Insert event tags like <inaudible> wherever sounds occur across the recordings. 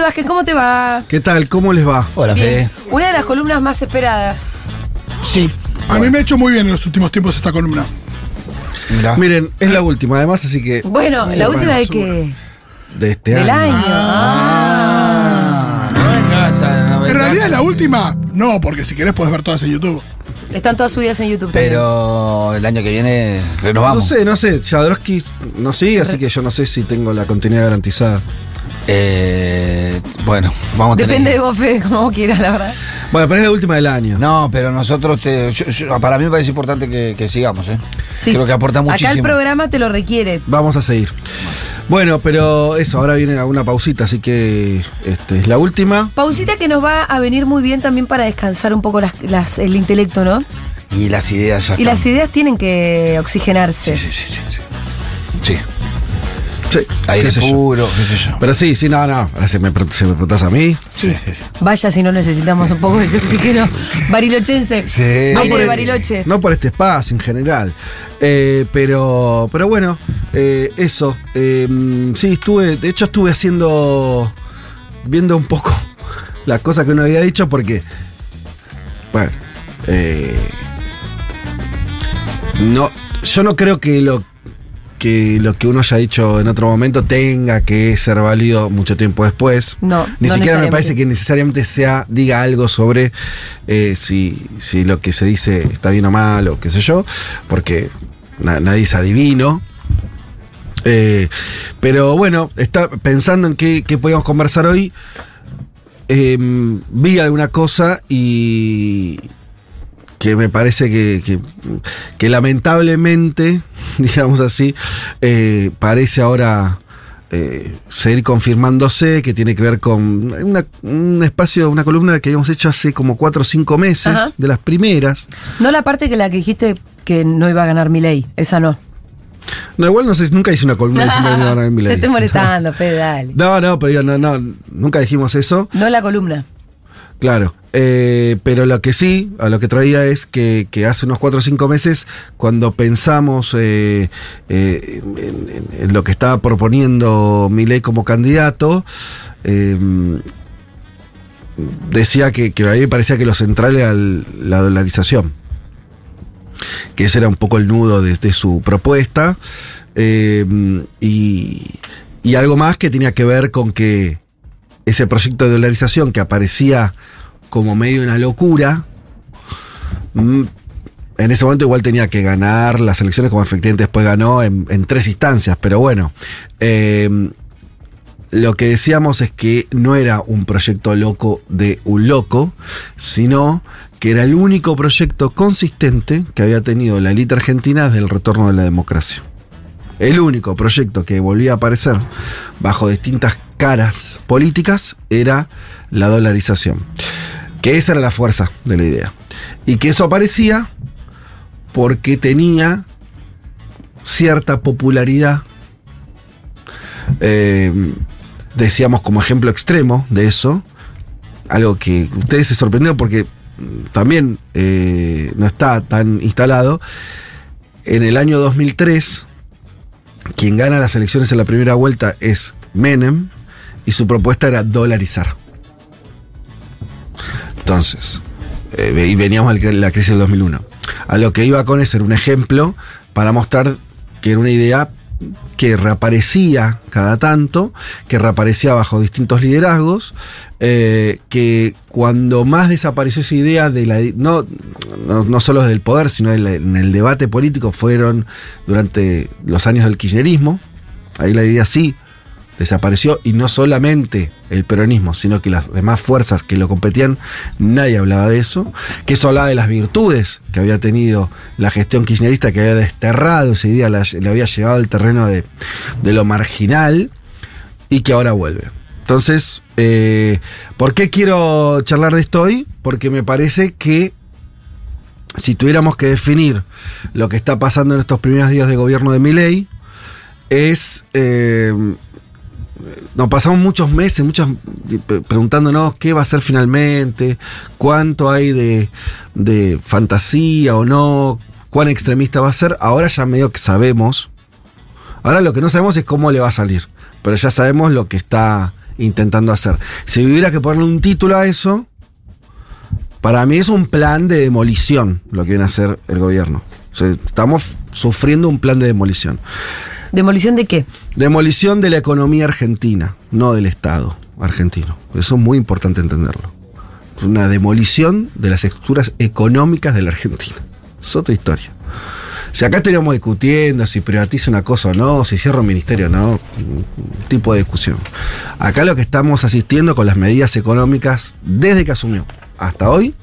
Fede Vázquez, ¿cómo te va? ¿Qué tal? ¿Cómo les va? Hola, Bien. Fede. Una de las columnas más esperadas. Sí. A mí me ha hecho muy bien en los últimos tiempos esta columna. Mirá. Miren, es la última, además, así que Bueno, Sí, la bueno, última de que de este del año. año. Ah. No vengas a- no En vengas. realidad la última, no, porque si querés puedes ver todas en YouTube. Están todas subidas en YouTube. también. Pero el año que viene renovamos. No sé, no sé. Jadrowski no sigue, así que yo no sé si tengo la continuidad garantizada. Eh, bueno, vamos a tener Depende que- de vos, Fede, como quieras, la verdad. Bueno, pero es la última del año. No, pero nosotros te, yo- yo- para mí me parece importante que, que sigamos, ¿eh? Sí. Creo que aporta muchísimo. Acá el programa te lo requiere. Vamos a seguir. Bueno, pero eso, ahora viene una pausita, así que este, es la última. Pausita que nos va a venir muy bien también para descansar un poco las- las- el intelecto, ¿no? Y las ideas ya Y las ideas tienen que oxigenarse. Sí, sí, sí, sí. Sí, Sí, aire qué sé yo. puro, qué sé yo. Pero sí, sí, no, no. Se me, se me preguntás a mí. Sí. Vaya si no necesitamos un poco de oxígeno barilochense. Sí. Aire No de por el- Bariloche. No por este espacio en general. Eh, pero, pero bueno, eh, eso. Eh, sí, estuve, de hecho estuve haciendo, viendo un poco <laughs> las cosas que uno había dicho porque, bueno, eh, no, yo no creo que lo que lo que uno haya dicho en otro momento tenga que ser válido mucho tiempo después. No, Ni no siquiera me parece que necesariamente sea, diga algo sobre eh, si, si lo que se dice está bien o mal o qué sé yo, porque na- nadie es adivino. Eh, pero bueno, está pensando en qué, qué podíamos conversar hoy. eh, vi alguna cosa y que me parece que, que- que lamentablemente, <laughs> digamos así, eh, parece ahora eh, seguir confirmándose, que tiene que ver con una- un espacio, una columna que habíamos hecho hace como cuatro o cinco meses, Ajá. de las primeras. No la parte que la que dijiste que no iba a ganar mi ley. Esa no. No, igual no sé, nunca hice una columna diciendo que no iba a ganar <laughs> Te Milei. estoy molestando, <laughs> Fede, dale. No, no, pero yo no, no, nunca dijimos eso. No la columna. Claro, eh, pero lo que sí, a lo que traía es que, hace unos cuatro o cinco meses, cuando pensamos eh, eh, en, lo que estaba proponiendo Milei como candidato, eh, decía que, que a mí me parecía que lo central era la dolarización, que ese era un poco el nudo de, su propuesta, y, y algo más que tenía que ver con que ese proyecto de dolarización que aparecía como medio una locura, mm, en ese momento igual tenía que ganar las elecciones como efectivamente después ganó en, tres instancias, pero bueno, eh, lo que decíamos es que no era un proyecto loco de un loco, sino que era el único proyecto consistente que había tenido la élite argentina desde el retorno de la democracia. El único proyecto que volvía a aparecer bajo distintas caras políticas era la dolarización. Que esa era la fuerza de la idea. Y que eso aparecía porque tenía cierta popularidad. Eh, decíamos como ejemplo extremo de eso, algo que ustedes se sorprendieron porque también eh, no está tan instalado. En el año 2003, quien gana las elecciones en la primera vuelta es Menem y su propuesta era dolarizar. Entonces, eh, y veníamos de la crisis del 2001. A lo que iba con eso era un ejemplo para mostrar que era una idea que reaparecía cada tanto, que reaparecía bajo distintos liderazgos, eh, que cuando más desapareció esa idea de la no, no, solo del poder, sino en el debate político fueron durante los años del kirchnerismo. Ahí la idea sí desapareció y no solamente el peronismo, sino que las demás fuerzas que lo competían, nadie hablaba de eso, que eso hablaba de las virtudes que había tenido la gestión kirchnerista, que había desterrado idea, la- le había llevado al terreno de, de lo marginal y que ahora vuelve. Entonces, eh, ¿por qué quiero charlar de esto hoy? Porque me parece que si tuviéramos que definir lo que está pasando en estos primeros días de gobierno de Milei, es. eh, nos pasamos muchos meses, muchos pe- preguntándonos qué va a ser finalmente, cuánto hay de, de fantasía o no, cuán extremista va a ser. Ahora ya medio que sabemos. Ahora lo que no sabemos es cómo le va a salir, pero ya sabemos lo que está intentando hacer. Si hubiera que ponerle un título a eso, para mí es un plan de demolición lo que viene a hacer el gobierno. Estamos sufriendo un plan de demolición. ¿Demolición de qué? Demolición de la economía argentina, no del Estado argentino. Eso es muy importante entenderlo. Una demolición de las estructuras económicas de la Argentina. Es otra historia. Si acá estaríamos discutiendo si privatiza una cosa o no, si cierra un ministerio o no, tipo de discusión. Acá lo que estamos asistiendo con las medidas económicas desde que asumió hasta hoy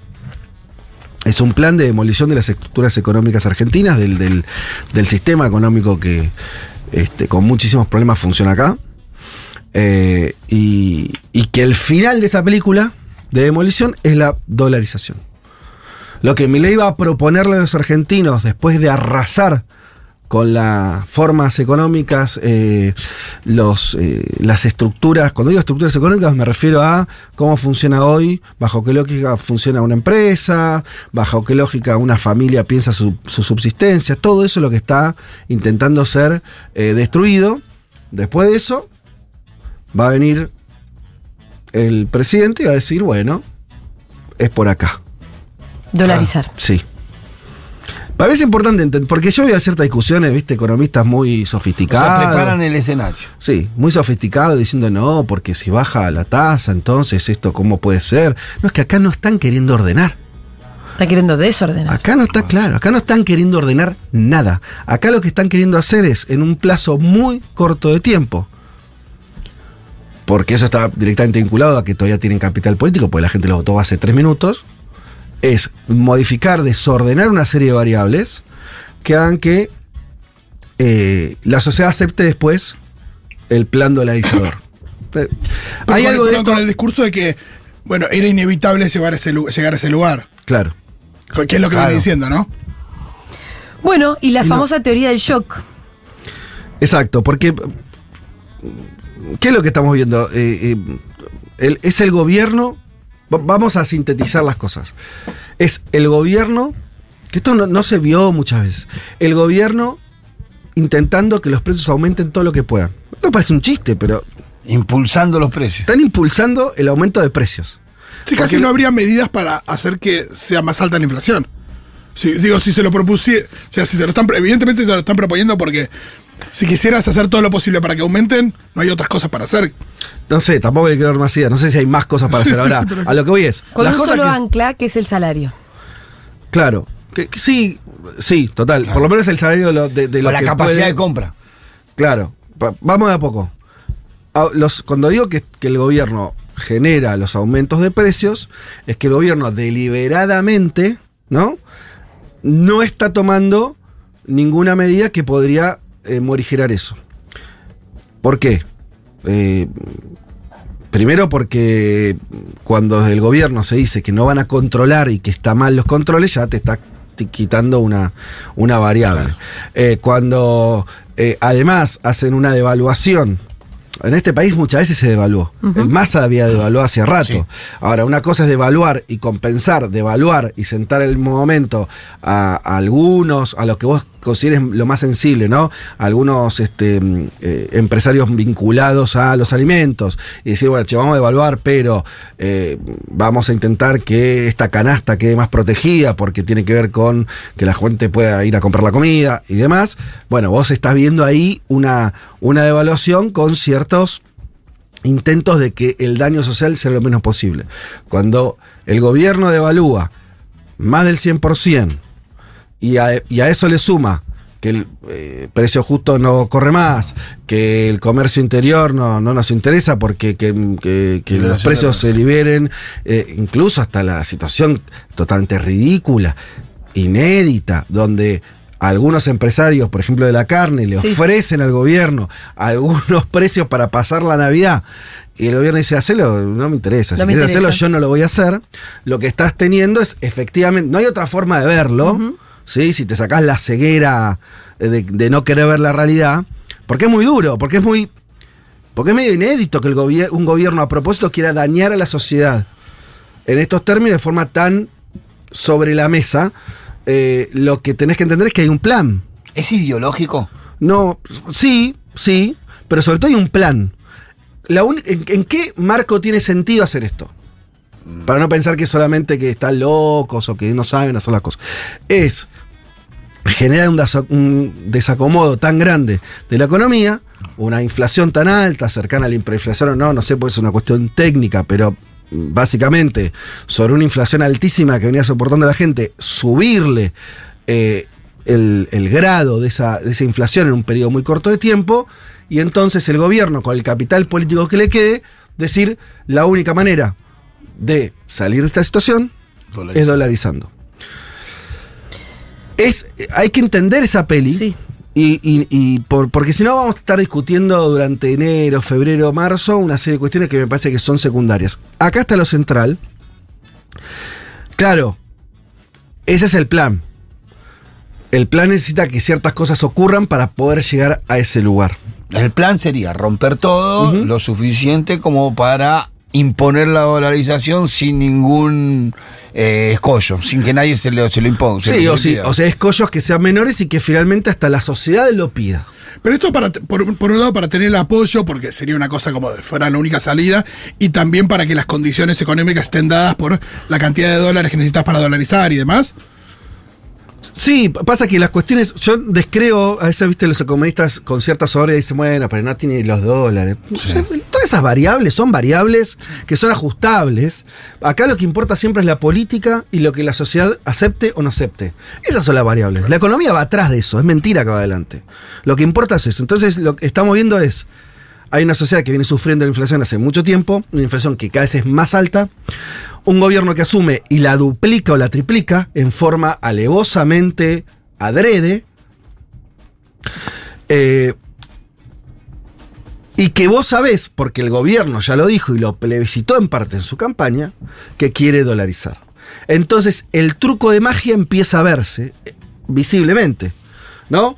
es un plan de demolición de las estructuras económicas argentinas, del- del sistema económico que este, con muchísimos problemas funciona acá. Eh, y, que el final de esa película de demolición es la dolarización. Lo que Milei iba a proponerle a los argentinos después de arrasar con las formas económicas, eh, los, eh, las estructuras, cuando digo estructuras económicas me refiero a cómo funciona hoy, bajo qué lógica funciona una empresa, bajo qué lógica una familia piensa su, su subsistencia, todo eso es lo que está intentando ser eh, destruido. Después de eso, va a venir el presidente y va a decir, bueno, es por acá. Dolarizar. Sí. Para mí es importante entender, porque yo veo ciertas discusiones, viste, economistas muy O sea, sofisticados. preparan el escenario. Sí, muy sofisticados diciendo no, porque si baja la tasa, entonces esto cómo puede ser. No, es que acá no están queriendo ordenar. Está queriendo desordenar. Acá no está claro, acá no están queriendo ordenar nada. Acá lo que están queriendo hacer es, en un plazo muy corto de tiempo, porque eso está directamente vinculado a que todavía tienen capital político, porque la gente lo votó hace tres minutos, es modificar, desordenar una serie de variables que hagan que eh, la sociedad acepte después el plan dolarizador. <coughs> Pero Hay con, algo de con- esto. con el discurso de que, bueno, era inevitable llegar a ese, llegar a ese lugar. Claro. Que es lo que Claro. viene diciendo, ¿no? Bueno, y la famosa teoría del shock. Exacto, porque. ¿Qué es lo que estamos viendo? Eh, eh, el- es el gobierno. Va- Vamos a sintetizar las cosas. Es el gobierno. Que esto no, no se vio muchas veces. El gobierno intentando que los precios aumenten todo lo que puedan. No parece un chiste, pero Impulsando los precios. están impulsando el aumento de precios. Sí, casi Porque- no habría medidas para hacer que sea más alta la inflación. Si, digo, si se lo propusiera, o sea, si se lo están, evidentemente se lo están proponiendo porque si quisieras hacer todo lo posible para que aumenten, no hay otras cosas para hacer. No sé, tampoco le quiero dar más ideas. No sé si hay más cosas para <laughs> Sí, hacer sí, ahora. sí, pero- A lo que voy es. Con las un cosas solo que- ancla, que es el salario. Claro. Que, que sí, sí, total. Por lo menos el salario de lo, de, de lo O la que capacidad puede- de compra. Claro, pa- vamos de a poco. A- los- cuando digo que, que el gobierno genera los aumentos de precios, es que el gobierno deliberadamente, ¿no? No está tomando ninguna medida que podría eh, morigerar eso. ¿Por qué? Eh, primero porque cuando desde el gobierno se dice que no van a controlar y que está mal los controles, ya te está quitando una, una variable. Eh, cuando eh, además hacen una devaluación. En este país muchas veces se devaluó. El MASA había devaluado hace rato. Sí. Ahora, una cosa es devaluar y compensar, devaluar y sentar el momento a, a algunos, a los que vos consideres lo más sensible, ¿no? Algunos este, mm, eh, empresarios vinculados a los alimentos y decir, bueno, che, vamos a devaluar, pero eh, vamos a intentar que esta canasta quede más protegida porque tiene que ver con que la gente pueda ir a comprar la comida y demás. Bueno, vos estás viendo ahí una, una devaluación con ciertos intentos de que el daño social sea lo menos posible. Cuando el gobierno devalúa más del 100% y a, y a eso le suma que el eh, precio justo no corre más, que el comercio interior no, no nos interesa porque que, que- que los precios se liberen, eh, incluso hasta la situación totalmente ridícula, inédita, donde algunos empresarios, por ejemplo de la carne, le Sí. ofrecen al gobierno algunos <laughs> precios para pasar la Navidad y el gobierno dice, hacelo, no me interesa. No si me quieres interesa. hacerlo, yo no lo voy a hacer. Lo que estás teniendo es efectivamente, no hay otra forma de verlo, ¿sí? Si te sacás la ceguera eh, de, de no querer ver la realidad, porque es muy duro, porque es muy. Porque es medio inédito que el gobier- un gobierno a propósito quiera dañar a la sociedad en estos términos de forma tan sobre la mesa. eh, lo que tenés que entender es que hay un plan. ¿Es ideológico? No, sí, sí, pero sobre todo hay un plan. La uni- ¿en, en qué marco tiene sentido hacer esto? Para no pensar que solamente que están locos o que no saben hacer las cosas. Es generar un, desa- un desacomodo tan grande de la economía, una inflación tan alta, cercana a la hiperinflación o no, no sé, pues es una cuestión técnica, pero básicamente sobre una inflación altísima que venía soportando la gente, subirle eh, el, el grado de esa, de esa inflación en un periodo muy corto de tiempo, y entonces el gobierno, con el capital político que le quede, decir la única manera de salir de esta situación es dolarizando. Es, hay que entender esa peli. Sí. Y, y- y por- porque si no vamos a estar discutiendo durante enero, febrero, marzo una serie de cuestiones que me parece que son secundarias. Acá está lo central. Claro, ese es el plan. El plan necesita que ciertas cosas ocurran para poder llegar a ese lugar. El plan sería romper todo lo suficiente como para imponer la dolarización sin ningún eh, escollo, sin que nadie se lo, se lo imponga. se Sí, lo o, sí, o sea, escollos que sean menores y que finalmente hasta la sociedad lo pida. Pero esto para, por, por un lado para tener el apoyo, porque sería una cosa como de fuera la única salida, y también para que las condiciones económicas estén dadas por la cantidad de dólares que necesitas para dolarizar y demás. Sí, pasa que las cuestiones, yo descreo, a veces viste los economistas con cierta soberbia dicen, bueno, pero no tiene los dólares. Todas esas variables son variables que son ajustables. Acá lo que importa siempre es la política y lo que la sociedad acepte o no acepte. Esas son las variables. La economía va atrás de eso, es mentira que va adelante. Lo que importa es eso. Entonces lo que estamos viendo es, hay una sociedad que viene sufriendo la inflación hace mucho tiempo, una inflación que cada vez es más alta, un gobierno que asume y la duplica o la triplica en forma alevosamente adrede, eh, y que vos sabés, porque el gobierno ya lo dijo y lo plebiscitó en parte en su campaña, que quiere dolarizar. Entonces el truco de magia empieza a verse eh, visiblemente, ¿no?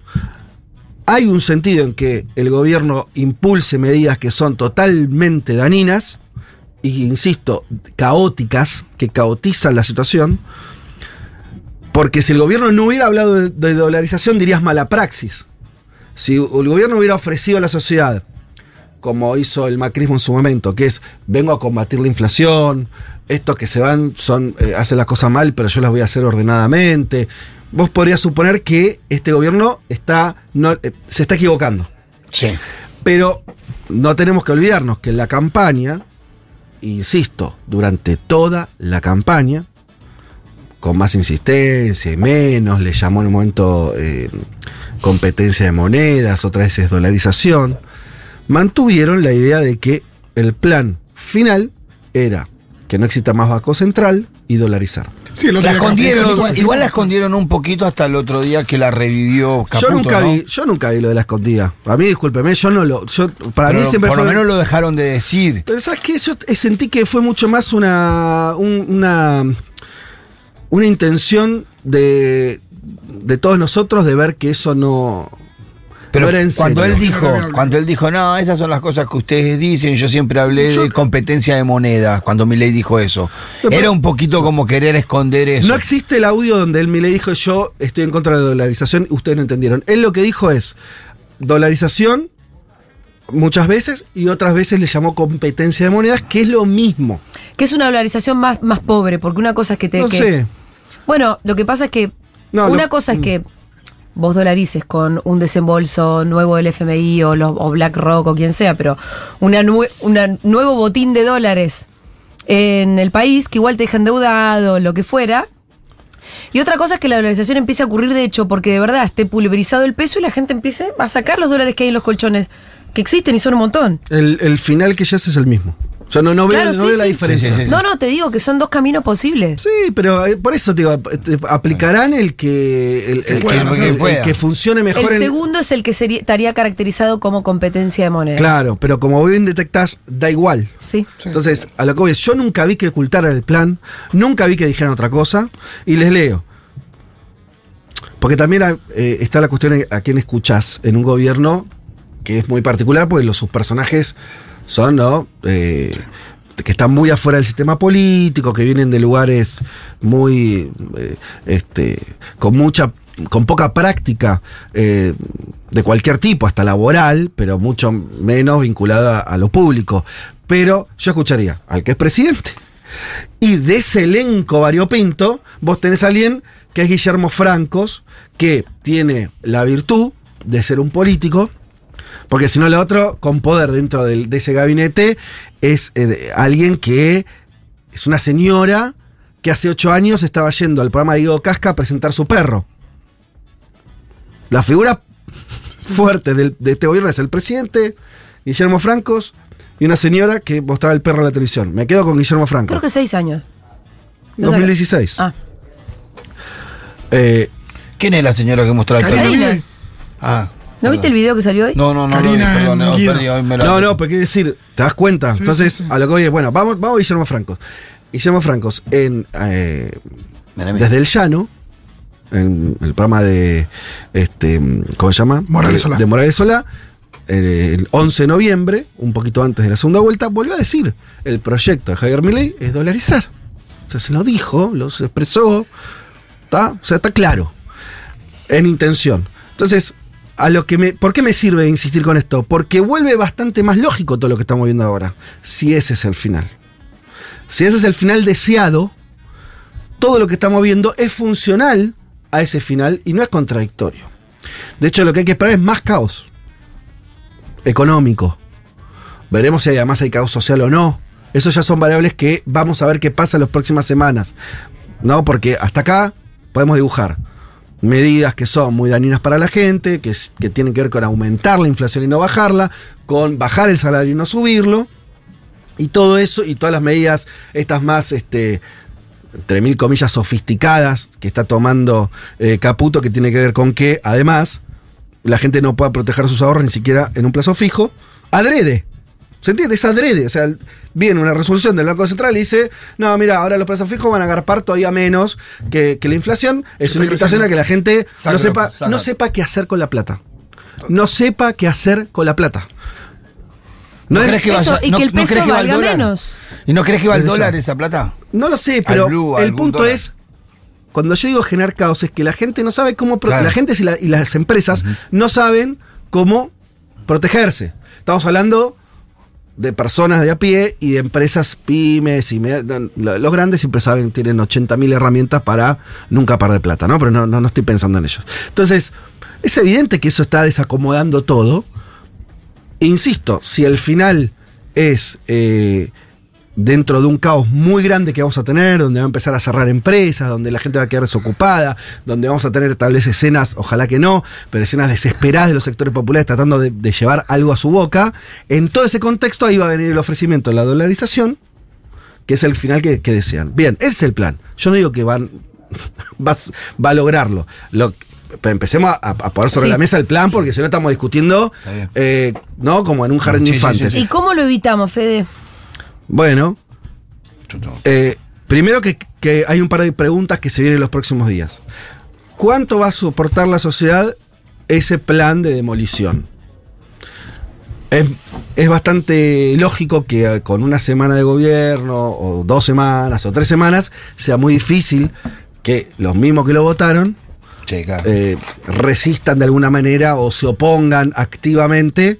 hay un sentido en que el gobierno impulse medidas que son totalmente dañinas y, insisto, caóticas, que caotizan la situación, porque si el gobierno no hubiera hablado de, de dolarización, dirías mala praxis. Si el gobierno hubiera ofrecido a la sociedad, como hizo el macrismo en su momento, que es vengo a combatir la inflación, estos que se van son eh, hacen las cosas mal, pero yo las voy a hacer ordenadamente. Vos podrías suponer que este gobierno está no, eh, se está equivocando. Sí. Pero no tenemos que olvidarnos que en la campaña, insisto, durante toda la campaña, con más insistencia y menos, le llamó en un momento eh, competencia de monedas, otra vez es dolarización, mantuvieron la idea de que el plan final era que no exista más Banco Central y dolarizar. Sí, La escondieron, igual, igual la escondieron un poquito hasta el otro día que la revivió Caputo, yo nunca ¿no? vi, yo nunca vi lo de la escondida. A mí, discúlpeme, yo no lo. Yo, para Pero mí siempre por fue. lo menos lo dejaron de decir. Pero ¿sabes qué? Yo sentí que fue mucho más una. un- una. una intención de. de todos nosotros de ver que eso no. Pero no era en cuando serio. él dijo, cuando él dijo, no, esas son las cosas que ustedes dicen, yo siempre hablé Yo- de competencia de moneda, cuando Milei dijo eso. Pero- Era un poquito como querer esconder eso. No existe el audio donde él me le dijo yo estoy en contra de la dolarización, ustedes no entendieron. Él lo que dijo es dolarización muchas veces y otras veces le llamó competencia de monedas, que es lo mismo. Que es una dolarización más, más pobre, porque una cosa es que te. No que- sé. Bueno, lo que pasa es que. No, una lo- cosa es mm. que vos dolarices con un desembolso nuevo del FMI o, los- o BlackRock o quien sea, pero una nuevo botín de dólares en el país que igual te deja endeudado, lo que fuera. Y otra cosa es que la dolarización empiece a ocurrir de hecho porque de verdad esté pulverizado el peso y la gente empiece a sacar los dólares que hay en los colchones, que existen y son un montón. El, el final que ya es el mismo. Yo no, no veo, Claro, no sí, veo la diferencia. Sí, sí, sí. No, no, te digo que son dos caminos posibles. Sí, pero eh, por eso te digo, eh, aplicarán el que el, el- puedan el- el- que funcione mejor El en- segundo es el que sería, estaría caracterizado como competencia de moneda. Claro, pero como bien detectás, da igual. Sí. Sí. Entonces, a lo que voy es, yo nunca vi que ocultaran el plan, nunca vi que dijeran otra cosa, y les leo. Porque también eh, está la cuestión a quién escuchás en un gobierno que es muy particular, porque los, sus personajes son, ¿no? Eh, que están muy afuera del sistema político, que vienen de lugares muy, eh, este, con mucha, con poca práctica eh, de cualquier tipo, hasta laboral, pero mucho menos vinculada a lo público. Pero yo escucharía al que es presidente. Y de ese elenco variopinto, vos tenés a alguien que es Guillermo Francos, que tiene la virtud de ser un político, porque si no, el otro, con poder dentro de ese gabinete, es eh, alguien que es una señora que hace ocho años estaba yendo al programa de Diego Casca a presentar su perro. La figura <laughs> fuerte del- de este gobierno es el presidente, Guillermo Francos, y una señora que mostraba el perro en la televisión. Me quedo con Guillermo Franco. Creo que seis años. 2016. Ah, Eh, ¿Quién es la señora que mostró el perro? Ah. ¿No viste el video que salió hoy? No, no, no. Karina no, perdón, no, perdí, hoy me no, no, pero qué decir, ¿te das cuenta? Sí, Entonces, sí, sí. a lo que voy es, bueno, vamos, vamos a Guillermo Francos. Guillermo Francos, en eh. Desde el Llano, en el programa de, este, ¿cómo se llama? Morales Solá. de Morales Solá, el 11 de noviembre, un poquito antes de la segunda vuelta, volvió a decir, el proyecto de Javier Milei es dolarizar. O sea, se lo dijo, lo expresó, ¿está? O sea, está claro, en intención. Entonces, a lo que me, ¿por qué me sirve insistir con esto? Porque vuelve bastante más lógico todo lo que estamos viendo ahora, si ese es el final. Si ese es el final deseado, todo lo que estamos viendo es funcional a ese final y no es contradictorio. De hecho, lo que hay que esperar es más caos económico. Veremos si además hay caos social o no. Eso ya son variables que vamos a ver qué pasa en las próximas semanas. ¿No? Porque hasta acá podemos dibujar medidas que son muy dañinas para la gente, que, que tienen que ver con aumentar la inflación y no bajarla, con bajar el salario y no subirlo. Y todo eso, y todas las medidas, estas más, este, entre mil comillas, sofisticadas que está tomando eh, Caputo, que tiene que ver con que, además, la gente no pueda proteger sus ahorros ni siquiera en un plazo fijo, adrede. ¿Se entiende? Es adrede. O sea, viene una resolución del Banco Central y dice, no, mira, ahora los plazos fijos van a agarpar todavía menos que, que la inflación. Es una invitación a que la gente no sepa, no qué hacer con la plata. No sepa qué hacer con la plata. ¿No, es- crees que Eso, vaya, y no- que el no peso crees que va al valga menos. ¿Y no crees que va al dólar esa plata? No lo sé, pero blue, el punto dólar. es, cuando yo digo generar caos, es que la gente no sabe cómo, Claro. la gente y, la- y las empresas no saben cómo protegerse. Estamos hablando de personas de a pie y de empresas pymes y los grandes siempre saben, tienen 80.000 herramientas para nunca perder plata, ¿no? Pero no, no, no estoy pensando en ellos. Entonces, es evidente que eso está desacomodando todo. Insisto, si el final es eh, dentro de un caos muy grande que vamos a tener, donde va a empezar a cerrar empresas, donde la gente va a quedar desocupada, donde vamos a tener tal vez escenas, ojalá que no, pero escenas desesperadas de los sectores populares tratando de, de llevar algo a su boca, en todo ese contexto ahí va a venir el ofrecimiento de la dolarización, que es el final que, que desean. Bien, ese es el plan. Yo no digo que van, <laughs> va, a- va a lograrlo. Lo, pero empecemos a, a poner sobre Sí. la mesa el plan, porque si no estamos discutiendo, eh, ¿no? Como en un jardín Sí, de sí, infantes. sí, ¿Y cómo lo evitamos, Fede? Bueno, eh, primero que, que hay un par de preguntas que se vienen en los próximos días. ¿Cuánto va a soportar la sociedad ese plan de demolición? Es, es bastante lógico que eh, con una semana de gobierno, o dos semanas, o tres semanas, sea muy difícil que los mismos que lo votaron Sí, claro. eh, resistan de alguna manera o se opongan activamente.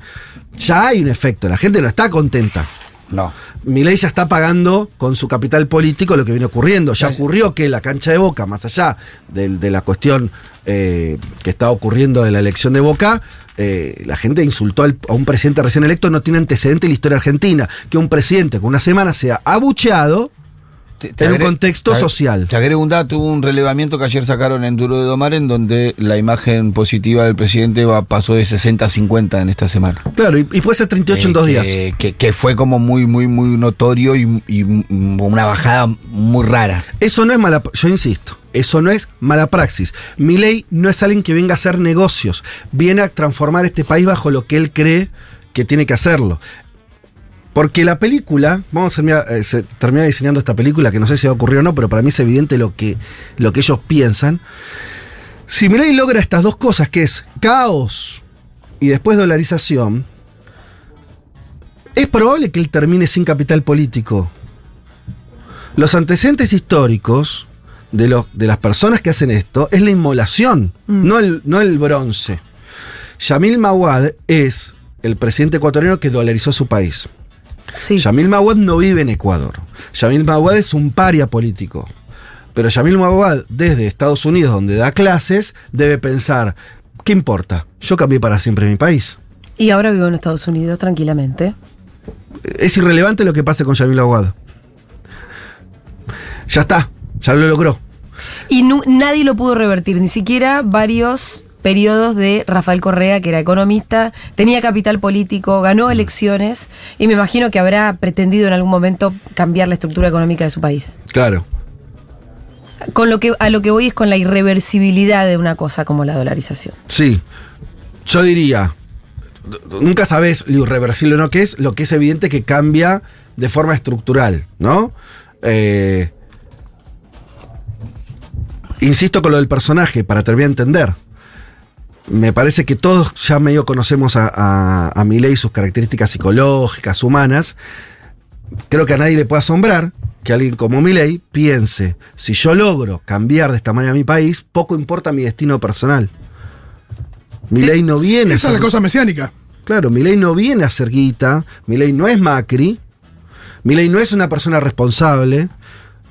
Ya hay un efecto, la gente no está contenta. no. Milei ya está pagando con su capital político lo que viene ocurriendo. Ya ocurrió que la cancha de Boca, más allá de, la cuestión eh, que está ocurriendo de la elección de Boca, eh, la gente insultó al- a un presidente recién electo, no tiene antecedente en la historia argentina. Que un presidente con una semana sea abucheado Te- te en un contexto te- social. Te agrego un dato, hubo un relevamiento que ayer sacaron en Duro de Domar en donde la imagen positiva del presidente va, pasó de 60 a 50 en esta semana. Claro, y, y puede ser 38 en Eh, dos que, días. Que, que fue como muy, muy, muy notorio y, y una bajada muy rara. Eso no es mala, yo insisto, eso no es mala praxis. Milei no es alguien que venga a hacer negocios, viene a transformar este país bajo lo que él cree que tiene que hacerlo. Porque la película, vamos a terminar, eh, se- terminar diseñando esta película, que no sé si va a ocurrir o no, pero para mí es evidente lo que, lo que ellos piensan. Si Milei logra estas dos cosas, que es caos y después dolarización, es probable que él termine sin capital político. Los antecedentes históricos de, los, de las personas que hacen esto es la inmolación, no, el, no el bronce. Yamil Mawad es el presidente ecuatoriano que dolarizó su país. Sí. Yamil Mawad no vive en Ecuador. Yamil Mawad es un paria político. Pero Yamil Mawad, desde Estados Unidos, donde da clases, debe pensar, ¿qué importa? Yo cambié para siempre mi país. Y ahora vivo en Estados Unidos tranquilamente. Es irrelevante lo que pase con Yamil Mawad. Ya está, ya lo logró. Y nadie lo pudo revertir, ni siquiera varios periodos de Rafael Correa, que era economista, tenía capital político, ganó elecciones y me imagino que habrá pretendido en algún momento cambiar la estructura económica de su país. Claro. Con lo que a lo que voy es con la irreversibilidad de una cosa como la dolarización. Sí. Yo diría, nunca sabes lo irreversible o no que es, lo que es evidente que cambia de forma estructural, ¿no? Eh, insisto con lo del personaje, para terminar de entender. Me parece que todos ya medio conocemos a, a, a Milei, sus características psicológicas, humanas. Creo que a nadie le puede asombrar que alguien como Milei piense, si yo logro cambiar de esta manera mi país, poco importa mi destino personal. Milei no viene a Esa es la ser- cosa mesiánica. Claro, Milei no viene a hacer guita, Milei no es Macri, Milei no es una persona responsable.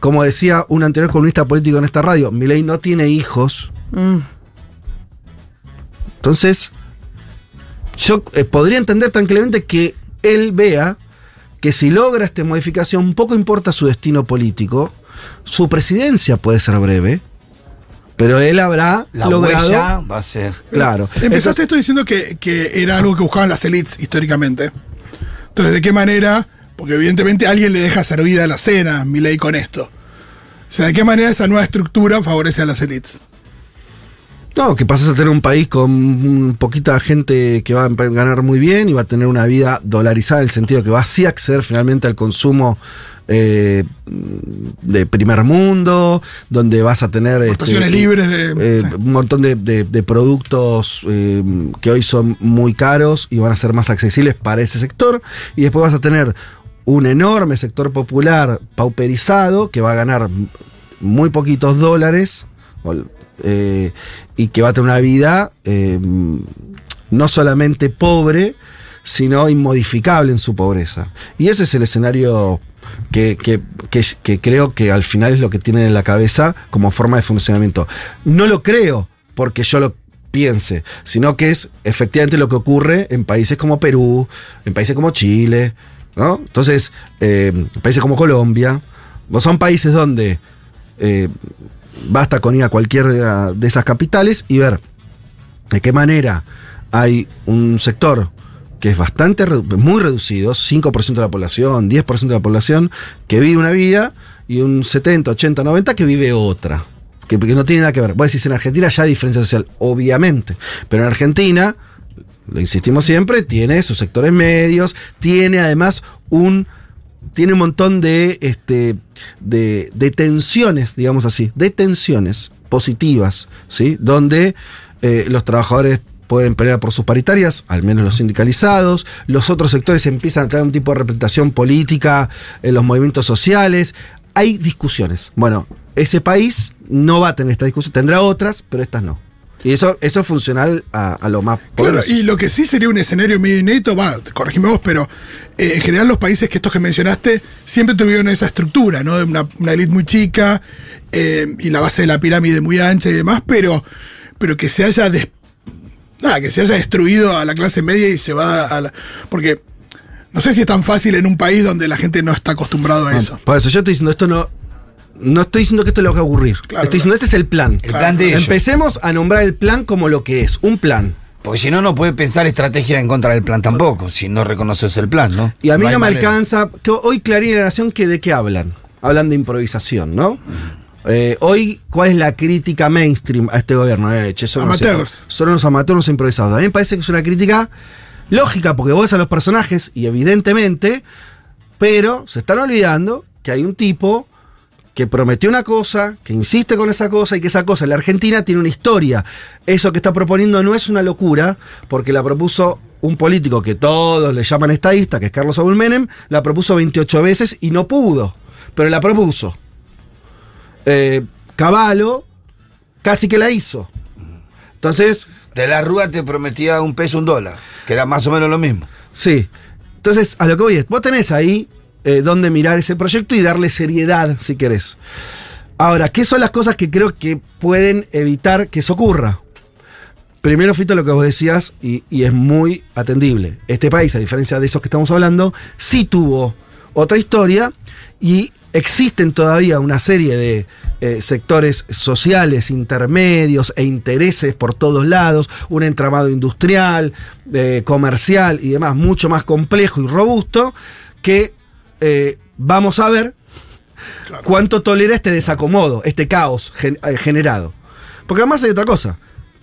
Como decía un anterior comunista político en esta radio, Milei no tiene hijos. Mm. Entonces, yo eh, podría entender tranquilamente que él vea que si logra esta modificación, poco importa su destino político, su presidencia puede ser breve, pero él habrá La logrado... huella va a ser. Claro. Empezaste esto diciendo que, que era algo que buscaban las elites históricamente. Entonces, ¿de qué manera? Porque evidentemente alguien le deja servida la cena, mi ley con esto. O sea, ¿de qué manera esa nueva estructura favorece a las elites? No, que pasas a tener un país con poquita gente que va a ganar muy bien y va a tener una vida dolarizada, en el sentido que va así a acceder finalmente al consumo eh, de primer mundo, donde vas a tener... Este, libres de- eh, sí. Un montón de, de- de productos eh, que hoy son muy caros y van a ser más accesibles para ese sector. Y después vas a tener un enorme sector popular pauperizado que va a ganar muy poquitos dólares eh, y que va a tener una vida eh, no solamente pobre, sino inmodificable en su pobreza. Y ese es el escenario que, que- que- creo que al final es lo que tienen en la cabeza como forma de funcionamiento. No lo creo porque yo lo piense, sino que es efectivamente lo que ocurre en países como Perú, en países como Chile, ¿no? Entonces, eh, países como Colombia, son países donde basta con ir a cualquiera de esas capitales y ver de qué manera hay un sector que es bastante, muy reducido, 5% de la población, 10% de la población, que vive una vida y un 70, 80, 90 que vive otra. Que, que no tiene nada que ver. Vos decís, en Argentina ya hay diferencia social, obviamente. Pero en Argentina, lo insistimos siempre, tiene sus sectores medios, tiene además un tiene un montón de, este, de, tensiones, digamos así, de tensiones positivas, ¿sí? Donde eh, los trabajadores pueden pelear por sus paritarias, al menos los sindicalizados, los otros sectores empiezan a tener un tipo de representación política en los movimientos sociales, hay discusiones. Bueno, ese país no va a tener esta discusión, tendrá otras, pero estas no. Y eso, eso es funcional a, a lo más Claro, poderoso. y lo que sí sería un escenario medio inédito, va, corregime vos, pero eh, en general los países que estos que mencionaste siempre tuvieron esa estructura, ¿no? De una, una élite muy chica eh, y la base de la pirámide muy ancha y demás, pero, pero que se haya des- nada, que se haya destruido a la clase media y se va a la. Porque no sé si es tan fácil en un país donde la gente no está acostumbrado a eso. Por eso yo estoy diciendo, esto no, no estoy diciendo que esto es lo que va a ocurrir. Claro, estoy diciendo, este es el plan. El plan de ellos. Empecemos a nombrar el plan como lo que es, un plan. Porque si no, no puede pensar estrategia en contra del plan tampoco, si no reconoces el plan, ¿no? Y a mí no, me manera. alcanza. Que hoy Clarín y la Nación, que ¿de qué hablan? Hablan de improvisación, ¿no? Eh, hoy, ¿cuál es la crítica mainstream a este gobierno? Eh, che, son, Amateurs. son unos amateurs unos improvisados. A mí me parece que es una crítica lógica, porque vos ves a los personajes, y evidentemente, pero se están olvidando que hay un tipo que prometió una cosa, que insiste con esa cosa y que esa cosa en la Argentina tiene una historia. Eso que está proponiendo no es una locura, porque la propuso un político que todos le llaman estadista, que es Carlos Saúl Menem, la propuso 28 veces y no pudo, pero la propuso. Eh, Caballo casi que la hizo. Entonces, De la Rúa te prometía un peso, un dólar, que era más o menos lo mismo. Sí. Entonces, a lo que voy es, vos tenés ahí eh, donde mirar ese proyecto y darle seriedad, si querés. Ahora, ¿qué son las cosas que creo que pueden evitar que eso ocurra? Primero, Fito, lo que vos decías, y, y es muy atendible. Este país, a diferencia de esos que estamos hablando, sí tuvo otra historia y existen todavía una serie de eh, sectores sociales, intermedios e intereses por todos lados, un entramado industrial, eh, comercial y demás, mucho más complejo y robusto, que eh, vamos a ver cuánto tolera este desacomodo, este caos gen- eh, generado. Porque además hay otra cosa,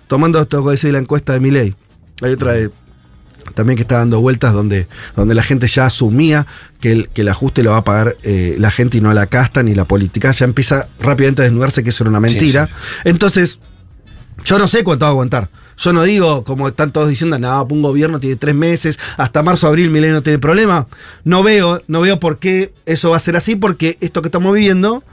tomando esto que dice la encuesta de Milei, hay otra de- también que está dando vueltas donde, donde la gente ya asumía que el, que el ajuste lo va a pagar eh, la gente y no la casta ni la política. Ya empieza rápidamente a desnudarse que eso era una mentira. sí, Entonces, yo no sé cuánto va a aguantar. Yo no digo, como están todos diciendo, no, un gobierno tiene tres meses, hasta marzo, abril, Milei no tiene problema. No veo, no veo por qué eso va a ser así, porque esto que estamos viviendo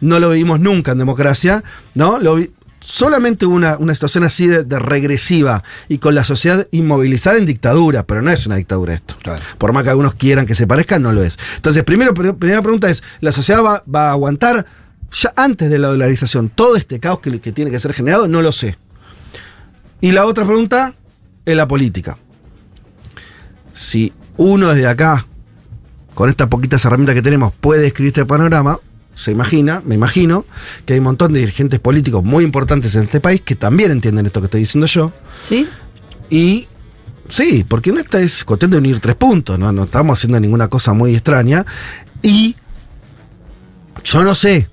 no lo vivimos nunca en democracia, ¿no? Lo vi- solamente una, una situación así de, de regresiva y con la sociedad inmovilizada en dictadura, pero no es una dictadura esto. Claro. Por más que algunos quieran que se parezca, no lo es. Entonces, primero, pr- primera pregunta es, ¿la sociedad va, va a aguantar ya antes de la dolarización todo este caos que, que tiene que ser generado? No lo sé. Y la otra pregunta es la política. Si uno desde acá, con estas poquitas herramientas que tenemos, puede escribir este panorama, se imagina, me imagino, que hay un montón de dirigentes políticos muy importantes en este país que también entienden esto que estoy diciendo yo. ¿Sí? Y sí, porque no esta es cuestión de unir tres puntos, ¿no? No estamos haciendo ninguna cosa muy extraña. Y yo no sé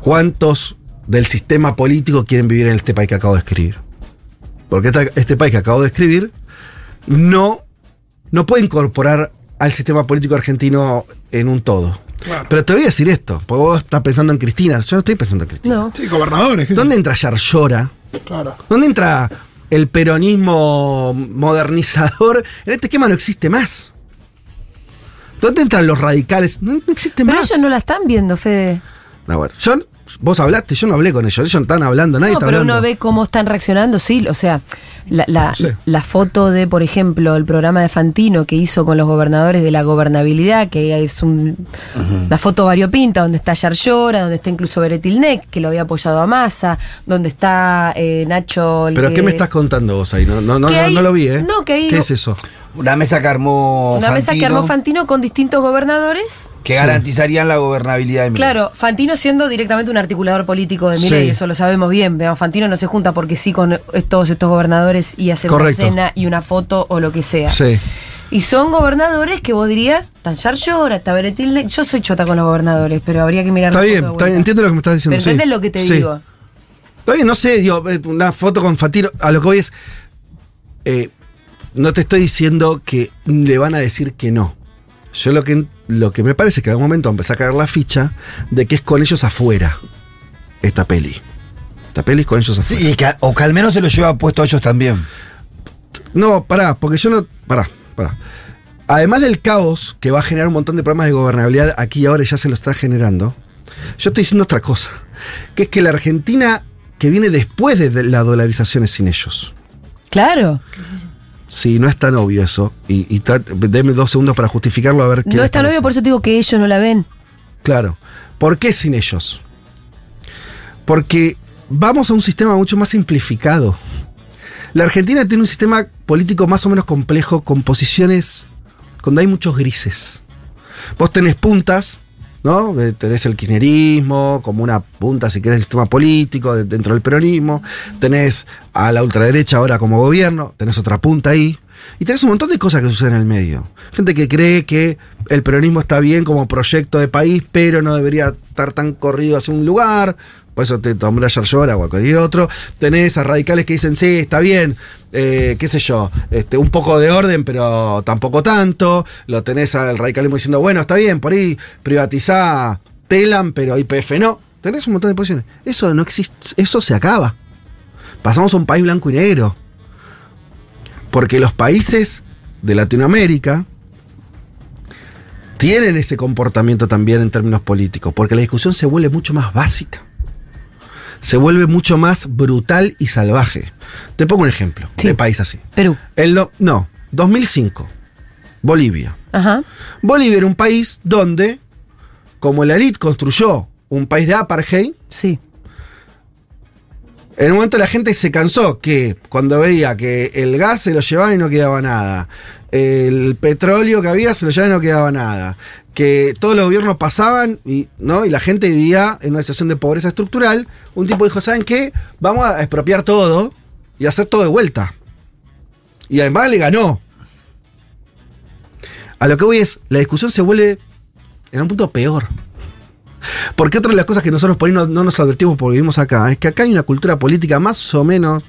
cuántos del sistema político quieren vivir en este país que acabo de escribir. Porque esta- este país que acabo de escribir no, no puede incorporar al sistema político argentino en un todo. Claro. Pero te voy a decir esto, porque vos estás pensando en Cristina, yo no estoy pensando en Cristina. No. Sí, gobernadores. ¿qué sé ¿Dónde entra Yarlora? Claro. ¿Dónde entra el peronismo modernizador? En este esquema no existe más. ¿Dónde entran los radicales? No, no existe Pero más. ellos no la están viendo, Fede. No, bueno, yo- vos hablaste, yo no hablé con ellos, ellos no están hablando, nadie no, está pero hablando. uno ve cómo están reaccionando, sí. O sea, la, la, Sí. la foto de, por ejemplo, el programa de Fantino que hizo con los gobernadores de la gobernabilidad, que es un, una foto variopinta, donde está Yarlora, donde está incluso Beretilnec, que lo había apoyado a Massa, donde está eh, Nacho... el ¿Pero que- qué me estás contando vos ahí? No, no, no, no, hay- no lo vi, ¿eh? no, que hay- ¿Qué es eso? Una mesa que armó Una mesa que Fantino, armó Fantino con distintos gobernadores. que garantizarían la gobernabilidad de Milei. Claro, Fantino siendo directamente un articulador político de Milei, Sí. eso lo sabemos bien. Veamos, Fantino no se junta porque sí con todos estos gobernadores y hace Correcto. una cena y una foto o lo que sea. Sí. Y son gobernadores que vos dirías, Tanjar Llora, está Beretil, yo soy chota con los gobernadores, pero habría que mirar Está bien, está entiendo lo que me estás diciendo. Sí. lo que te Sí. digo. Está bien, no sé, digo, eh, una foto con Fantino, a lo que voy es. eh, no te estoy diciendo que le van a decir que no. Yo lo que, lo que me parece es que en algún momento empezar a caer la ficha de que es con ellos afuera esta peli. Peli es con ellos afuera. Sí, y que- o que al menos se lo lleva puesto a ellos también. No, pará, porque yo no. Pará, pará. Además del caos que va a generar un montón de problemas de gobernabilidad aquí y ahora ya se lo está generando, yo estoy diciendo otra cosa. Que es que la Argentina que viene después de la dolarización es sin ellos. Claro, Sí, no es tan obvio eso. Y, y ta- deme dos segundos para justificarlo a ver qué. no es tan obvio, por eso te digo que ellos no la ven. Claro. ¿Por qué sin ellos? Porque vamos a un sistema mucho más simplificado. La Argentina tiene un sistema político más o menos complejo, con posiciones donde hay muchos grises. Vos tenés puntas, ¿no? Eh, Tenés el kirchnerismo como una punta, si querés, del sistema político de- dentro del peronismo. Tenés a la ultraderecha ahora como gobierno, tenés otra punta ahí. Y tenés un montón de cosas que suceden en el medio. Gente que cree que el peronismo está bien como proyecto de país, pero no debería estar tan corrido hacia un lugar. Por eso te tomé ayer llora o a cualquier otro. Tenés a radicales que dicen, sí, está bien, eh, qué sé yo, este, un poco de orden, pero tampoco tanto. Lo tenés al radicalismo diciendo, bueno, está bien, por ahí privatizá Telam, pero IPF no. Tenés un montón de posiciones. Eso no existe, eso se acaba. Pasamos a un país blanco y negro. Porque los países de Latinoamérica tienen ese comportamiento también en términos políticos, porque la discusión se vuelve mucho más básica. Se vuelve mucho más brutal y salvaje. Te pongo un ejemplo Sí. de país así. Perú. El no, no, 2005, Bolivia. Ajá. Bolivia era un país donde, como la élite construyó un país de apartheid, Sí. en un momento la gente se cansó que cuando veía que el gas se lo llevaban y no quedaba nada, el petróleo que había se lo llevaban y no quedaba nada, que todos los gobiernos pasaban y, ¿no? y la gente vivía en una situación de pobreza estructural, un tipo dijo, ¿saben qué? Vamos a expropiar todo y hacer todo de vuelta. Y además le ganó. A lo que voy es, la discusión se vuelve en un punto peor. Porque otra de las cosas que nosotros por ahí no, no nos advertimos porque vivimos acá es que acá hay una cultura política más o menos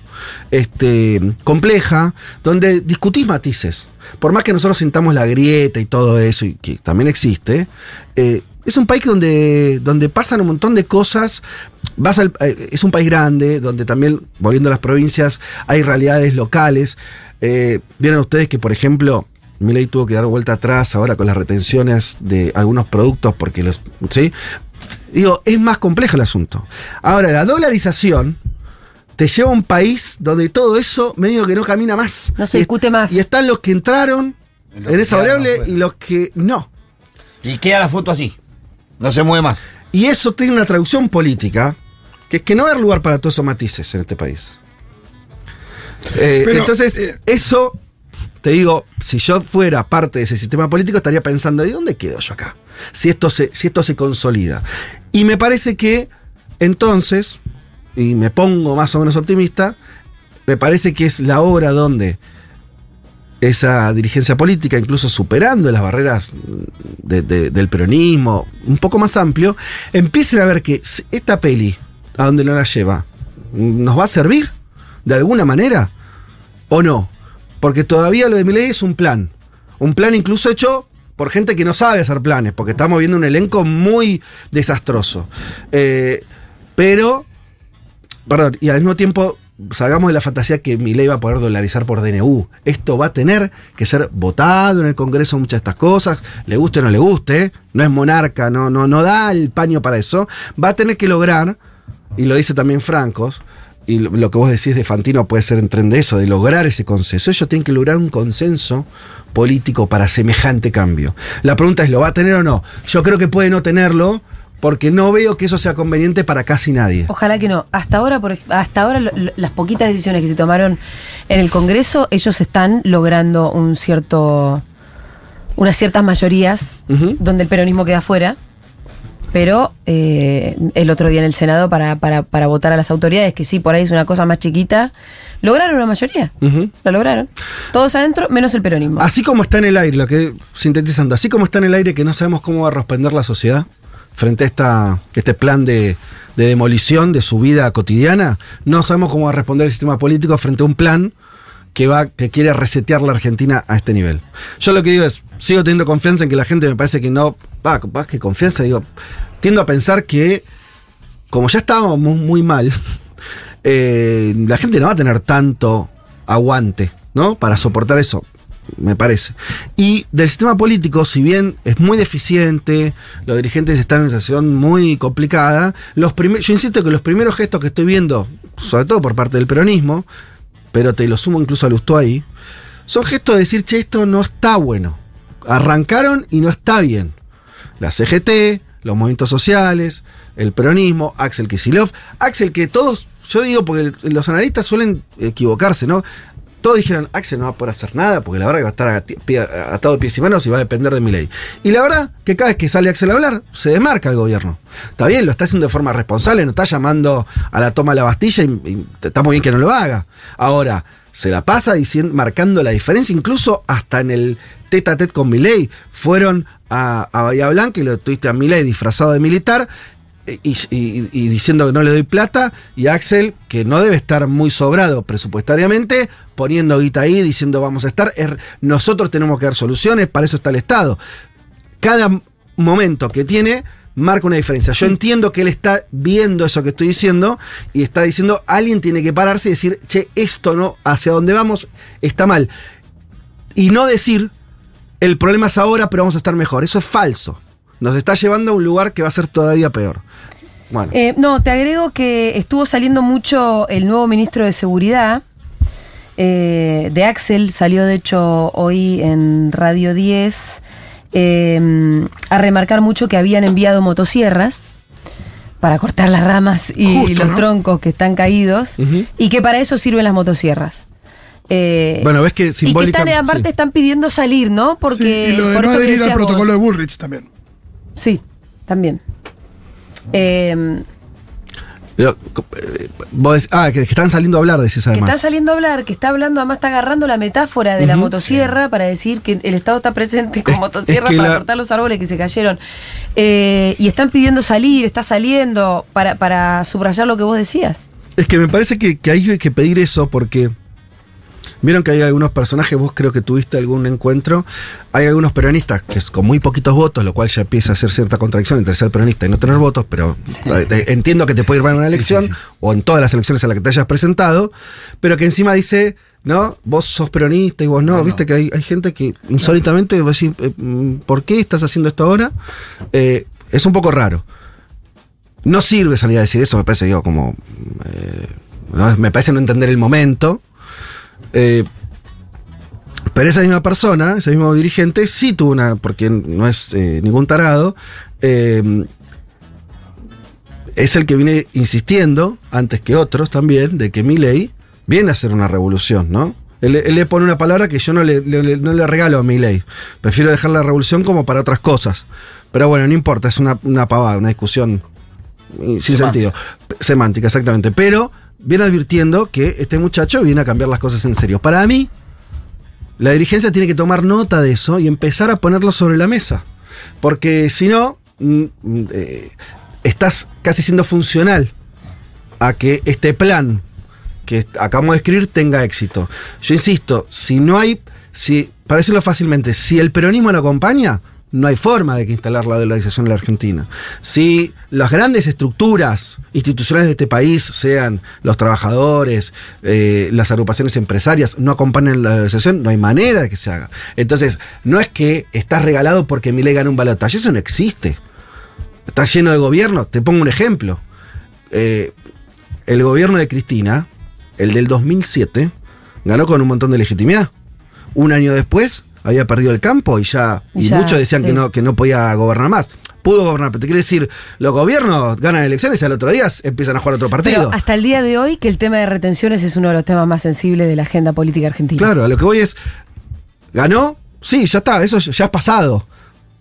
este, compleja, donde discutís matices. Por más que nosotros sintamos la grieta y todo eso, y que también existe, eh, es un país donde, donde pasan un montón de cosas. Eh, es un país grande, donde también, volviendo a las provincias, hay realidades locales. Eh, Vieron ustedes que, por ejemplo, Milei tuvo que dar vuelta atrás ahora con las retenciones de algunos productos porque los. ¿Sí? Digo, es más complejo el asunto. Ahora, la dolarización te lleva a un país donde todo eso medio que no camina más. No se discute más. Y están los que entraron en que esa variable y los que no. Y queda la foto así. No se mueve más. Y eso tiene una traducción política, que es que no hay lugar para todos esos matices en este país. Eh, Pero, entonces, eh, eso, te digo, si yo fuera parte de ese sistema político, estaría pensando, ¿y dónde quedo yo acá? Si esto se, si esto se consolida. Y me parece que entonces, y me pongo más o menos optimista, me parece que es la hora donde esa dirigencia política, incluso superando las barreras de- de- del peronismo, un poco más amplio, empiecen a ver que esta peli, a donde nos la lleva, ¿nos va a servir de alguna manera o no? Porque todavía lo de Milei es un plan. Un plan incluso hecho por gente que no sabe hacer planes, porque estamos viendo un elenco muy desastroso. Eh, pero, perdón, y al mismo tiempo salgamos de la fantasía que Milei va a poder dolarizar por DNU. Esto va a tener que ser votado en el Congreso, muchas de estas cosas, le guste o no le guste, no es monarca, no, no, no da el paño para eso. Va a tener que lograr, y lo dice también Francos, y lo, lo que vos decís de Fantino puede ser en tren de eso, de lograr ese consenso. Ellos tienen que lograr un consenso político para semejante cambio. La pregunta es, ¿lo va a tener o no? Yo creo que puede no tenerlo, porque no veo que eso sea conveniente para casi nadie. Ojalá que no. Hasta ahora, por, hasta ahora lo- lo- las poquitas decisiones que se tomaron en el Congreso, ellos están logrando un cierto, unas ciertas mayorías donde el peronismo queda fuera. Pero eh, el otro día en el Senado para, para, para votar a las autoridades, que sí, por ahí es una cosa más chiquita, lograron una mayoría. Ujú. Lo lograron. Todos adentro, menos el peronismo. Así como está en el aire, lo que sintetizando, así como está en el aire que no sabemos cómo va a responder la sociedad frente a esta, este plan de, de demolición de su vida cotidiana, no sabemos cómo va a responder el sistema político frente a un plan que va, que quiere resetear la Argentina a este nivel. Yo lo que digo es, sigo teniendo confianza en que la gente me parece que no, va, más que confianza, digo, tiendo a pensar que como ya estábamos muy, mal, <laughs> eh, la gente no va a tener tanto aguante, ¿no? Para soportar eso, me parece. Y del sistema político, si bien es muy deficiente, los dirigentes están en una situación muy complicada, los yo insisto que los primeros gestos que estoy viendo, sobre todo por parte del peronismo, pero te lo sumo incluso al ahí, son gestos de decir, che, esto no está bueno. Arrancaron y no está bien. La CGT, los movimientos sociales, el peronismo, Axel Kisilov, Axel que todos, yo digo porque los analistas suelen equivocarse, ¿no? todos dijeron, Axel no va a poder hacer nada porque la verdad que va a estar atado de pies y manos y va a depender de mi ley. Y la verdad que cada vez que sale Axel a hablar, se desmarca el gobierno. Está bien, lo está haciendo de forma responsable, no está llamando a la toma de la Bastilla y, y está muy bien que no lo haga. Ahora, se la pasa diciendo, marcando la diferencia, incluso hasta en el tete a tete con Milei. Fueron a, a Bahía Blanca y lo tuviste a Milei disfrazado de militar eh, y, y- y diciendo que no le doy plata, y Axel, que no debe estar muy sobrado presupuestariamente, poniendo guita ahí, diciendo vamos a estar, es- nosotros tenemos que dar soluciones, para eso está el Estado. Cada momento que tiene marca una diferencia. Yo entiendo que él está viendo eso que estoy diciendo y está diciendo, alguien tiene que pararse y decir, che, esto no, hacia dónde vamos, está mal. Y no decir, el problema es ahora, pero vamos a estar mejor. Eso es falso. Nos está llevando a un lugar que va a ser todavía peor. Bueno. Eh, no, te agrego que estuvo saliendo mucho el nuevo ministro de Seguridad, eh, de Axel, salió de hecho hoy en Radio 10 eh, a remarcar mucho que habían enviado motosierras para cortar las ramas y Justo, los ¿no? troncos que están caídos y que para eso sirven las motosierras. Eh, Bueno, ves que y que simbólica- están, aparte sí. están pidiendo salir, ¿no? Porque Sí, y lo de por no que adherir al protocolo vos. de Bullrich también. Sí, también. Eh, Pero, eh, vos decís- ah, que, que están saliendo a hablar, decís que además. está saliendo a hablar, que está hablando, además está agarrando la metáfora de la motosierra para decir que el Estado está presente con Es- motosierra es que para la- cortar los árboles que se cayeron. Eh, y están pidiendo salir, está saliendo, para, para subrayar lo que vos decías. Es que me parece que, que hay que pedir eso porque. Vieron que hay algunos personajes, vos creo que tuviste algún encuentro. Hay algunos peronistas que es con muy poquitos votos, lo cual ya empieza a ser cierta contradicción entre ser peronista y no tener votos, pero eh, eh, entiendo que te puede ir mal en una elección sí, sí. o en todas las elecciones a las que te hayas presentado, pero que encima dice, no, vos sos peronista y vos no. No, no. Viste que hay, hay gente que insólitamente va a decir, eh, mm, ¿por qué estás haciendo esto ahora? Eh, es un poco raro. No sirve salir a decir eso, me parece yo como. eh, ¿no? Me parece no entender el momento. Eh, pero esa misma persona, ese mismo dirigente, sí tuvo una. Porque no es eh, ningún tarado. eh, es el que viene insistiendo, antes que otros también, de que mi ley viene a ser una revolución, ¿no? Él, él le pone una palabra que yo no le, le- no le regalo a mi ley. Prefiero dejar la revolución como para otras cosas. Pero bueno, no importa, es una, una pavada, una discusión sin Semántica. sentido. Semántica, exactamente. Pero viene advirtiendo que este muchacho viene a cambiar las cosas en serio. Para mí, la dirigencia tiene que tomar nota de eso y empezar a ponerlo sobre la mesa. Porque si no, mm, mm, eh, estás casi siendo funcional a que este plan que acabamos de escribir tenga éxito. Yo insisto, si no hay, si, para decirlo fácilmente, si el peronismo lo acompaña, no hay forma de que instalar la dolarización en la Argentina. Si las grandes estructuras institucionales de este país, sean los trabajadores, eh, las agrupaciones empresarias, no acompañan la dolarización, no hay manera de que se haga. Entonces, no es que estás regalado porque mi gana un balotaje, eso no existe. Está lleno de gobierno. Te pongo un ejemplo. Eh, el gobierno de Cristina, el del 2007, ganó con un montón de legitimidad. Un año después había perdido el campo y ya. Y ya, muchos decían sí. que no, que no podía gobernar más. Pudo gobernar, pero te quiere decir, los gobiernos ganan elecciones y al otro día empiezan a jugar otro partido. Pero hasta el día de hoy que el tema de retenciones es uno de los temas más sensibles de la agenda política argentina. Claro, a lo que voy es. ¿Ganó? Sí, ya está, eso ya es pasado.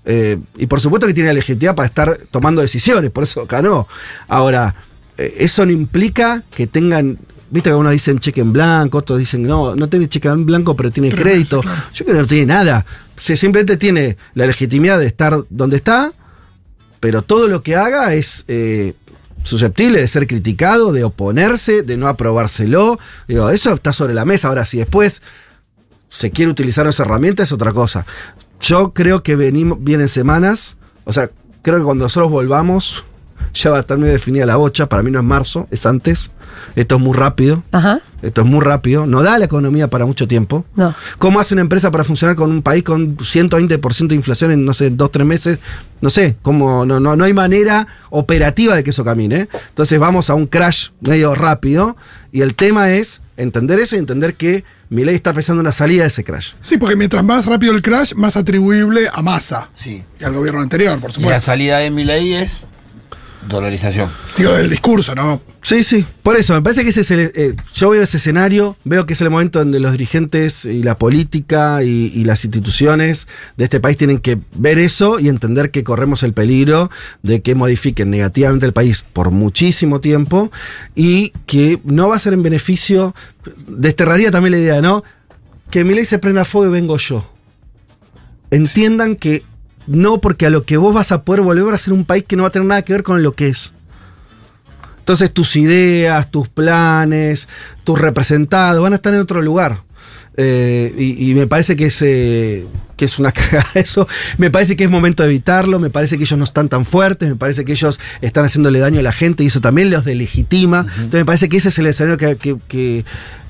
Eh, y por supuesto que tiene la legitimidad para estar tomando decisiones, por eso ganó. Ahora, eh, eso no implica que tengan. Viste que algunos dicen cheque en blanco, otros dicen no, no tiene cheque en blanco, pero tiene Pero crédito. no, sí, claro. Yo creo que no tiene nada. Se simplemente tiene la legitimidad de estar donde está, pero todo lo que haga es eh, susceptible de ser criticado, de oponerse, de no aprobárselo. Digo, eso está sobre la mesa. Ahora, si después se quiere utilizar esa herramienta es otra cosa. Yo creo que venimos, vienen semanas, o sea, creo que cuando nosotros volvamos ya va a estar muy definida la bocha. Para mí no es marzo, es antes. Esto es muy rápido. Ajá. Esto es muy rápido. No da la economía para mucho tiempo. No. ¿Cómo hace una empresa para funcionar con un país con 120% de inflación en, no sé, dos, tres meses? No sé, cómo, no, no, no hay manera operativa de que eso camine. Entonces vamos a un crash medio rápido y el tema es entender eso y entender que mi ley está pensando una salida de ese crash. Sí, porque mientras más rápido el crash, más atribuible a Massa Sí. y al gobierno anterior, por Y la supuesto. salida de mi ley es dolarización. Digo, del discurso, ¿no? Sí, sí. Por eso, me parece que ese es el. eh, yo veo ese escenario, veo que es el momento donde los dirigentes y la política y, y las instituciones de este país tienen que ver eso y entender que corremos el peligro de que modifiquen negativamente el país por muchísimo tiempo y que no va a ser en beneficio. Desterraría también la idea, ¿no? Que mi ley se prenda fuego y vengo yo. Entiendan que no, porque a lo que vos vas a poder volver a ser un país que no va a tener nada que ver con lo que es. Entonces tus ideas, tus planes, tus representados van a estar en otro lugar. Eh, y, y me parece que es, eh, que es una <laughs> cagada eso. Me parece que es momento de evitarlo. Me parece que ellos no están tan fuertes. Me parece que ellos están haciéndole daño a la gente y eso también los delegitima. Entonces me parece que ese es el escenario que, que- que-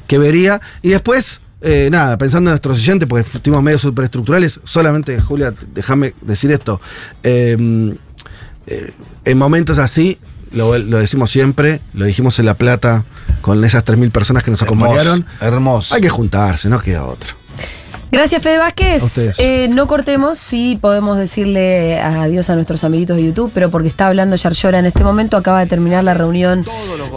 que vería. Y después, eh, nada, pensando en nuestros oyentes, porque fuimos medios superestructurales, solamente, Julia, déjame decir esto. Eh, eh, en momentos así, lo, lo decimos siempre, lo dijimos en La Plata con esas 3.000 personas que nos acompañaron. Hermoso. Hay que juntarse, no queda otra. Gracias, Fede Vázquez. Eh, no cortemos, sí podemos decirle adiós a nuestros amiguitos de YouTube, pero porque está hablando Yarlora en este momento, acaba de terminar la reunión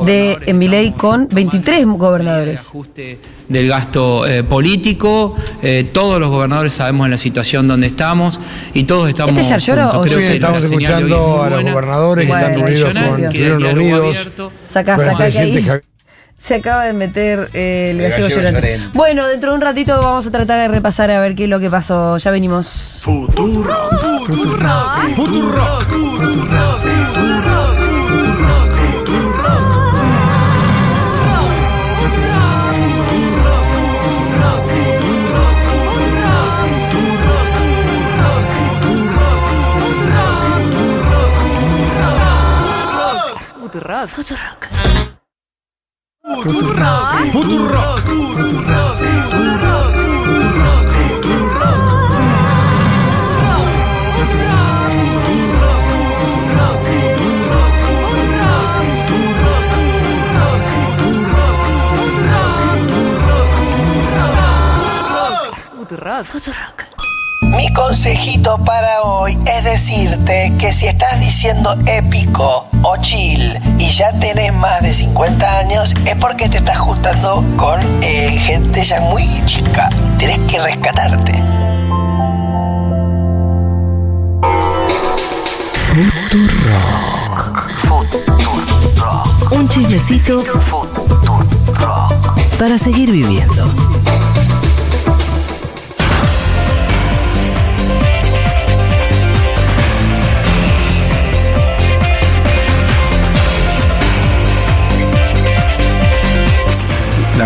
de Enviley con 23 el gobernadores. ajuste del gasto eh, político. Eh, todos los gobernadores sabemos en la situación donde estamos y todos estamos. ¿Este es Yarlora o Creo Sí, que estamos es escuchando muy a los buena, gobernadores que están reunidos con- que reunidos abierto. Saca, saca que ahí. Se acaba de meter eh, el El gallego gallego llorante. llorente. Bueno, dentro de un ratito vamos a tratar de repasar a ver qué es lo que pasó. Ya venimos. Mi consejito para hoy es decirte que si estás diciendo épico o chill y ya tenés más de 50 años, es porque te estás juntando con eh, gente ya muy chica. Tienes que rescatarte. Un chismecito para seguir viviendo.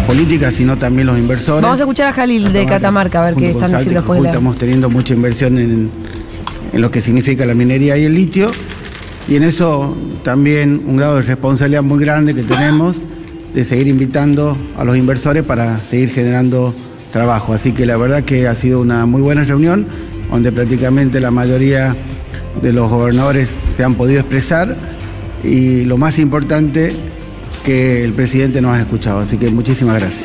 La política, sino también los inversores. Vamos a escuchar a Jalil de Catamarca, a ver qué están diciendo después de. Estamos teniendo mucha inversión en, en lo que significa la minería y el litio. Y en eso también un grado de responsabilidad muy grande que tenemos de seguir invitando a los inversores para seguir generando trabajo. Así que la verdad que ha sido una muy buena reunión, donde prácticamente la mayoría de los gobernadores se han podido expresar y lo más importante que el presidente nos ha escuchado. Así que muchísimas gracias.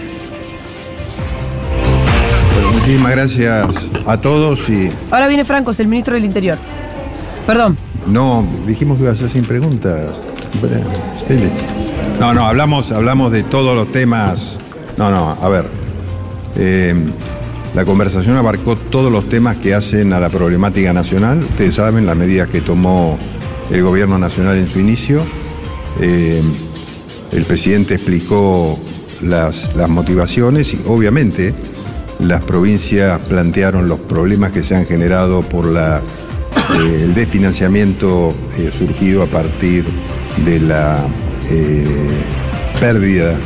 Bueno, muchísimas gracias a todos y Ahora viene Francos, el ministro del Interior. Perdón. no, dijimos que iba a ser sin preguntas. No, no, hablamos, hablamos de todos los temas. No, no, a ver. eh, la conversación abarcó todos los temas que hacen a la problemática nacional. Ustedes saben las medidas que tomó el gobierno nacional en su inicio. Eh, el presidente explicó las, motivaciones y obviamente las provincias plantearon los problemas que se han generado por la, eh, el desfinanciamiento eh, surgido a partir de la eh, pérdida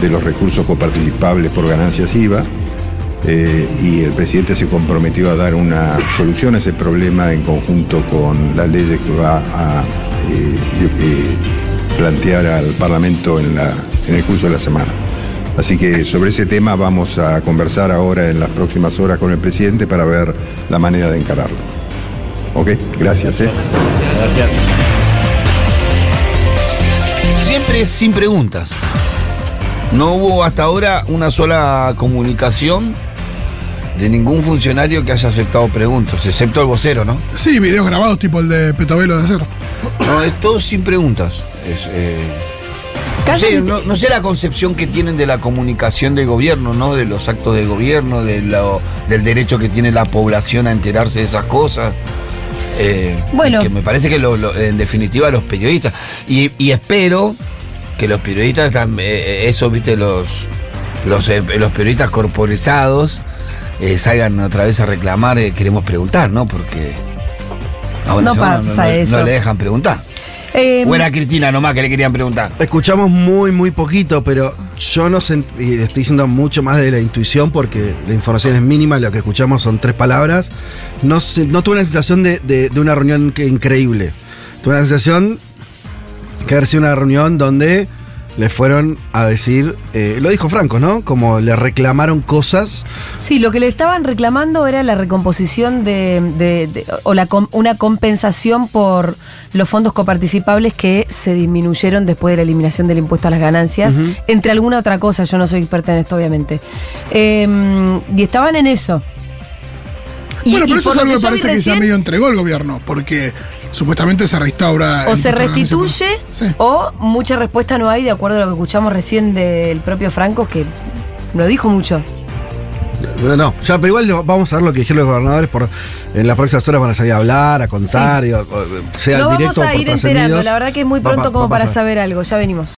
de los recursos coparticipables por ganancias IVA. y el presidente se comprometió a dar una solución a ese problema en conjunto con las leyes que va a plantear al Parlamento en, la, en el curso de la semana. Así que sobre ese tema vamos a conversar ahora en las próximas horas con el presidente para ver la manera de encararlo. ¿Ok? Gracias. ¿eh? Siempre sin preguntas. No hubo hasta ahora una sola comunicación de ningún funcionario que haya aceptado preguntas, excepto el vocero, ¿no? Sí, videos grabados tipo el de Petovelo de Acero. No, es todo sin preguntas. Es, eh, no, sé, no- no sé la concepción que tienen de la comunicación del gobierno, ¿no? De los actos de gobierno, de lo- del derecho que tiene la población a enterarse de esas cosas. Eh, Bueno. que me parece que lo- lo- en definitiva los periodistas. Y, y espero que los periodistas, eh, eso, viste, los, los, los periodistas corporizados eh, salgan otra vez a reclamar, eh, queremos preguntar, ¿no? Porque. A una No pasa eso. no le dejan preguntar. Eh, O era Cristina nomás que le querían preguntar. Escuchamos muy, muy poquito, pero yo no sé, y le estoy diciendo mucho más de la intuición porque la información es mínima, lo que escuchamos son tres palabras. No, sé- no tuve una sensación de, de- de una reunión que, increíble. Tuve una sensación que haber sido una reunión donde le fueron a decir, eh, lo dijo Franco, ¿no? Como le reclamaron cosas. Sí, lo que le estaban reclamando era la recomposición de, de- de- o la com- una compensación por los fondos coparticipables que se disminuyeron después de la eliminación del impuesto a las ganancias, entre alguna otra cosa, yo no soy experta en esto obviamente. Eh, y estaban en eso. Y- bueno, y pero eso por es lo algo que parece que ya recién, medio entregó el gobierno, porque supuestamente se restaura. o el se restituye Sí. o mucha respuesta no hay de acuerdo a lo que escuchamos recién del propio Franco que no dijo mucho. No, ya, pero igual vamos a ver lo que dijeron los gobernadores. Por, en las próximas horas van a salir a hablar, a contar, y, o- sea No directo vamos a ir enterando, la verdad que es muy pronto como va para saber algo, ya venimos.